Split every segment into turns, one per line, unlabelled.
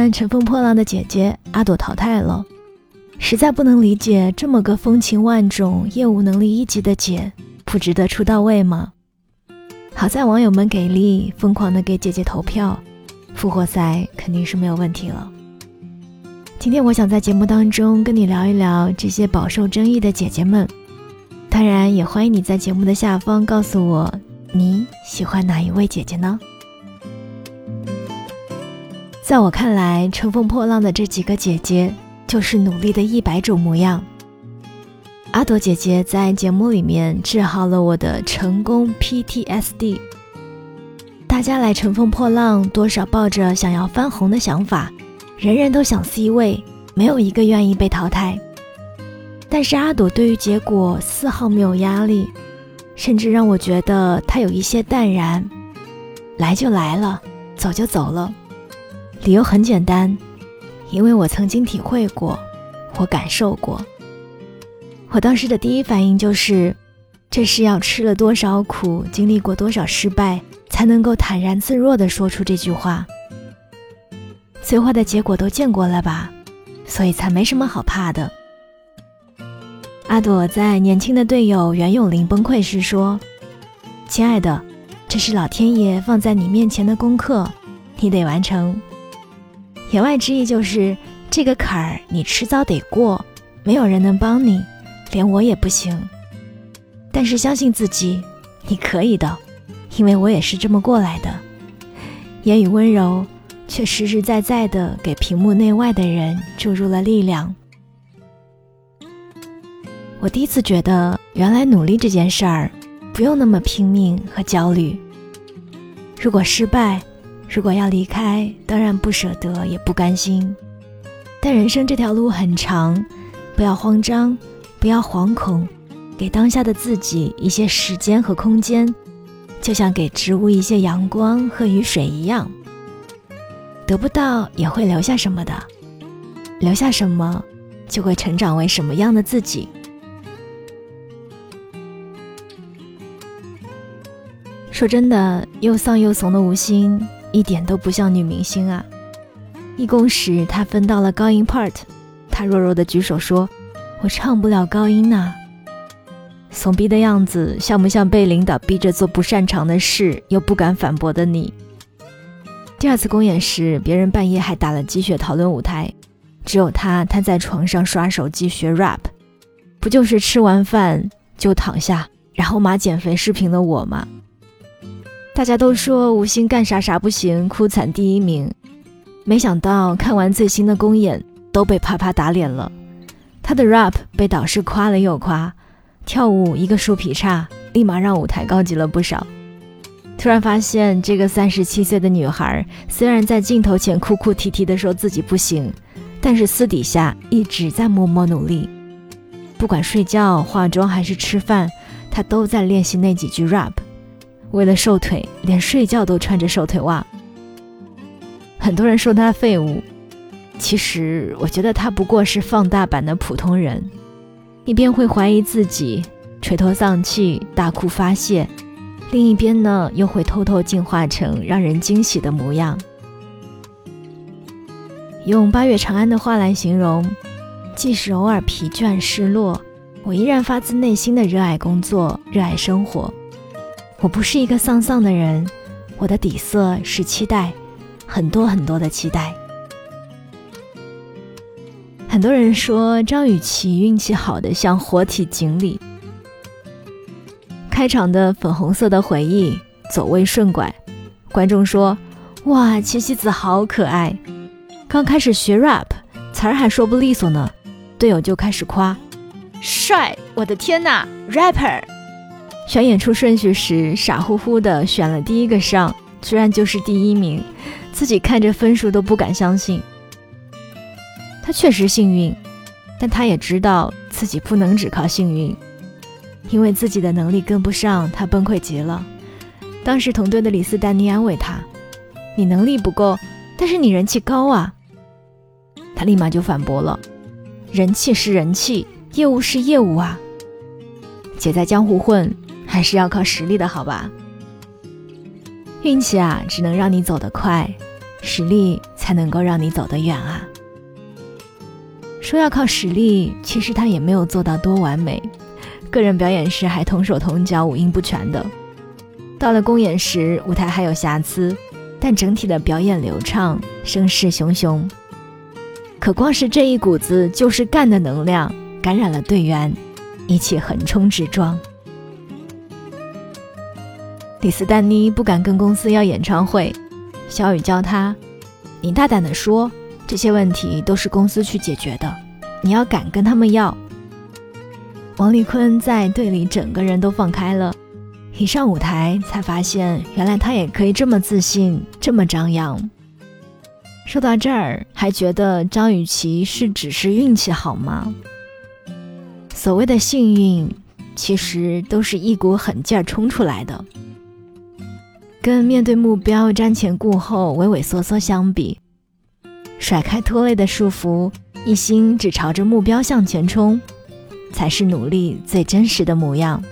看《乘风破浪的姐姐》，阿朵淘汰了，实在不能理解，这么个风情万种、业务能力一级的姐，不值得出道位吗？好在网友们给力，疯狂的给姐姐投票，复活赛肯定是没有问题了。今天我想在节目当中跟你聊一聊这些饱受争议的姐姐们，当然也欢迎你在节目的下方告诉我你喜欢哪一位姐姐呢？在我看来，乘风破浪的这几个姐姐，就是努力的一百种模样。阿朵姐姐在节目里面治好了我的成功 PTSD。大家来乘风破浪，多少抱着想要翻红的想法，人人都想 C 位，没有一个愿意被淘汰。但是阿朵对于结果丝毫没有压力，甚至让我觉得她有一些淡然。来就来了，走就走了。理由很简单，因为我曾经体会过，我感受过。我当时的第一反应就是，这是要吃了多少苦，经历过多少失败，才能够坦然自若地说出这句话。最坏的结果都见过了吧，所以才没什么好怕的。阿朵在年轻的队友袁咏琳崩溃时说：“亲爱的，这是老天爷放在你面前的功课，你得完成。”言外之意就是，这个坎儿你迟早得过，没有人能帮你，连我也不行。但是相信自己，你可以的，因为我也是这么过来的。言语温柔，却实实在在的给屏幕内外的人注入了力量。我第一次觉得，原来努力这件事儿，不用那么拼命和焦虑。如果失败，如果要离开，当然不舍得，也不甘心。但人生这条路很长，不要慌张，不要惶恐，给当下的自己一些时间和空间，就像给植物一些阳光和雨水一样。得不到也会留下什么的，留下什么，就会成长为什么样的自己。说真的，又丧又怂的吴昕。一点都不像女明星啊！一公时，她分到了高音 part，她弱弱的举手说：“我唱不了高音呐。”怂逼的样子，像不像被领导逼着做不擅长的事又不敢反驳的你？第二次公演时，别人半夜还打了鸡血讨论舞台，只有他瘫在床上刷手机学 rap，不就是吃完饭就躺下，然后码减肥视频的我吗？大家都说吴昕干啥啥不行，哭惨第一名。没想到看完最新的公演，都被啪啪打脸了。他的 rap 被导师夸了又夸，跳舞一个树劈叉，立马让舞台高级了不少。突然发现，这个三十七岁的女孩，虽然在镜头前哭哭啼啼的说自己不行，但是私底下一直在默默努力。不管睡觉、化妆还是吃饭，她都在练习那几句 rap。为了瘦腿，连睡觉都穿着瘦腿袜。很多人说他废物，其实我觉得他不过是放大版的普通人。一边会怀疑自己，垂头丧气大哭发泄；另一边呢，又会偷偷进化成让人惊喜的模样。用八月长安的话来形容，即使偶尔疲倦失落，我依然发自内心的热爱工作，热爱生活。我不是一个丧丧的人，我的底色是期待，很多很多的期待。很多人说张雨绮运气好的像活体锦鲤。开场的粉红色的回忆，走位顺拐，观众说：“哇，七夕子好可爱。”刚开始学 rap，词儿还说不利索呢，队友就开始夸：“帅！我的天哪，rapper！” 选演出顺序时，傻乎乎的选了第一个上，居然就是第一名，自己看着分数都不敢相信。他确实幸运，但他也知道自己不能只靠幸运，因为自己的能力跟不上，他崩溃极了。当时同队的李斯丹妮安慰他：“你能力不够，但是你人气高啊。”他立马就反驳了：“人气是人气，业务是业务啊，姐在江湖混。”还是要靠实力的好吧？运气啊，只能让你走得快，实力才能够让你走得远啊。说要靠实力，其实他也没有做到多完美，个人表演时还同手同脚、五音不全的。到了公演时，舞台还有瑕疵，但整体的表演流畅，声势汹汹。可光是这一股子就是干的能量，感染了队员，一起横冲直撞。李斯丹妮不敢跟公司要演唱会，小雨教他：“你大胆的说，这些问题都是公司去解决的，你要敢跟他们要。”王丽坤在队里整个人都放开了。一上舞台，才发现原来他也可以这么自信，这么张扬。说到这儿，还觉得张雨绮是只是运气好吗？所谓的幸运，其实都是一股狠劲儿冲出来的。跟面对目标瞻前顾后、畏畏缩缩相比，甩开拖累的束缚，一心只朝着目标向前冲，才是努力最真实的模样。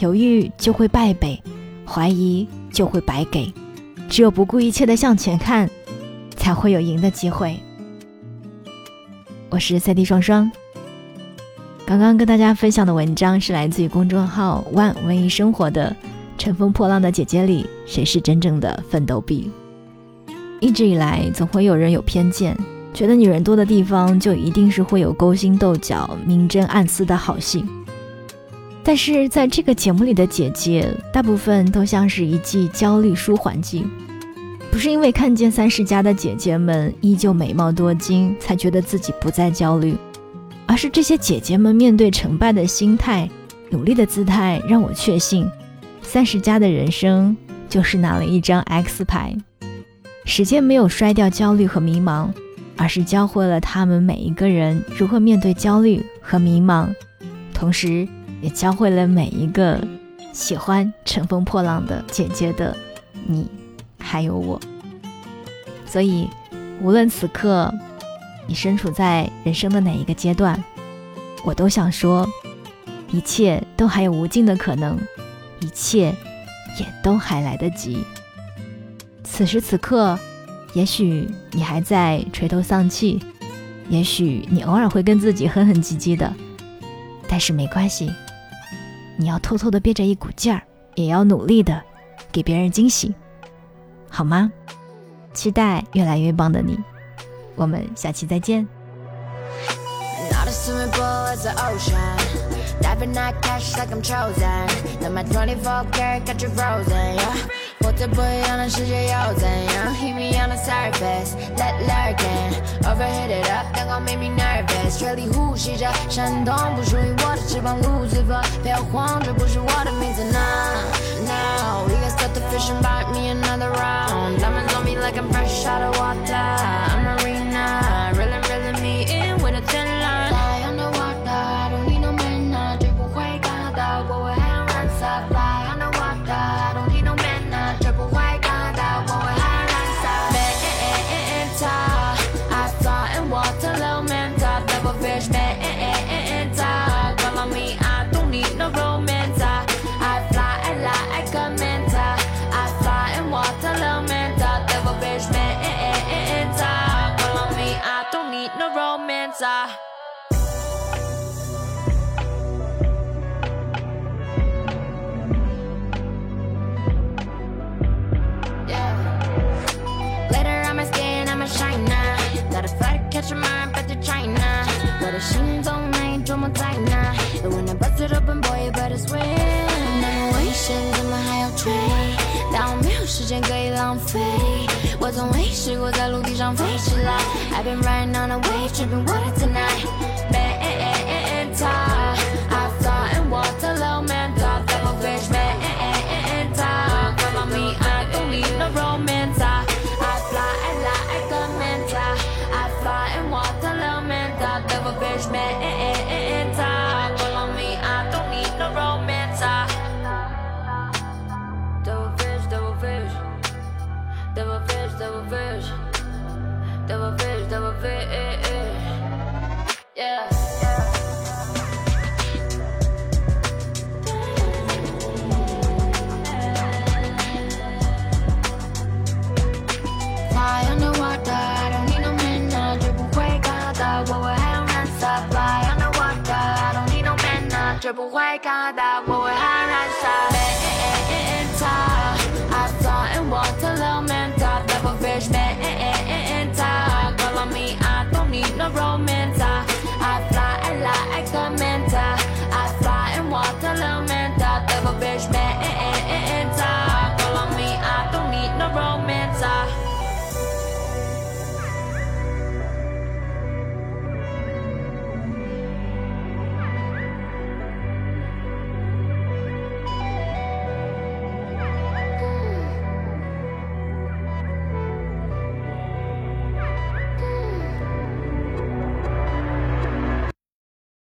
犹豫就会败北，怀疑就会白给。只有不顾一切的向前看，才会有赢的机会。我是赛地双双。刚刚跟大家分享的文章是来自于公众号“万文艺生活”的《乘风破浪的姐姐里，谁是真正的奋斗币》。一直以来，总会有人有偏见，觉得女人多的地方就一定是会有勾心斗角、明争暗私的好戏。但是在这个节目里的姐姐，大部分都像是一剂焦虑舒缓剂，不是因为看见三十家的姐姐们依旧美貌多金，才觉得自己不再焦虑，而是这些姐姐们面对成败的心态、努力的姿态，让我确信，三十加的人生就是拿了一张 X 牌。时间没有摔掉焦虑和迷茫，而是教会了他们每一个人如何面对焦虑和迷茫，同时。也教会了每一个喜欢乘风破浪的姐姐的你，还有我。所以，无论此刻你身处在人生的哪一个阶段，我都想说，一切都还有无尽的可能，一切也都还来得及。此时此刻，也许你还在垂头丧气，也许你偶尔会跟自己哼哼唧唧的，但是没关系。你要偷偷的憋着一股劲儿，也要努力的给别人惊喜，好吗？期待越来越棒的你，我们下期再见。
活在不一样的世界又怎样？Hit me on the surface, let lurking, overheat it up，蛋糕 make me nervous，嘴里呼吸着闪动不属于我的翅膀，Lucifer，不要慌，这不是我的名字，Now, now, we can start the fish and bite me another round. Diamonds on me like I'm fresh out of water. I'm Marina, reeling, Romance. Glitter on my skin, I'm a shiner. Let a flight catch a mind, back to China. 我的心总没琢磨在哪。But when I bust it open, boy, you better swim. 那么危险，怎么还要追？但我没有时间可以浪费。从未试过在陆地上飞起来。I've been riding on a wave, tripping water tonight. 学不会感到我会很燃烧。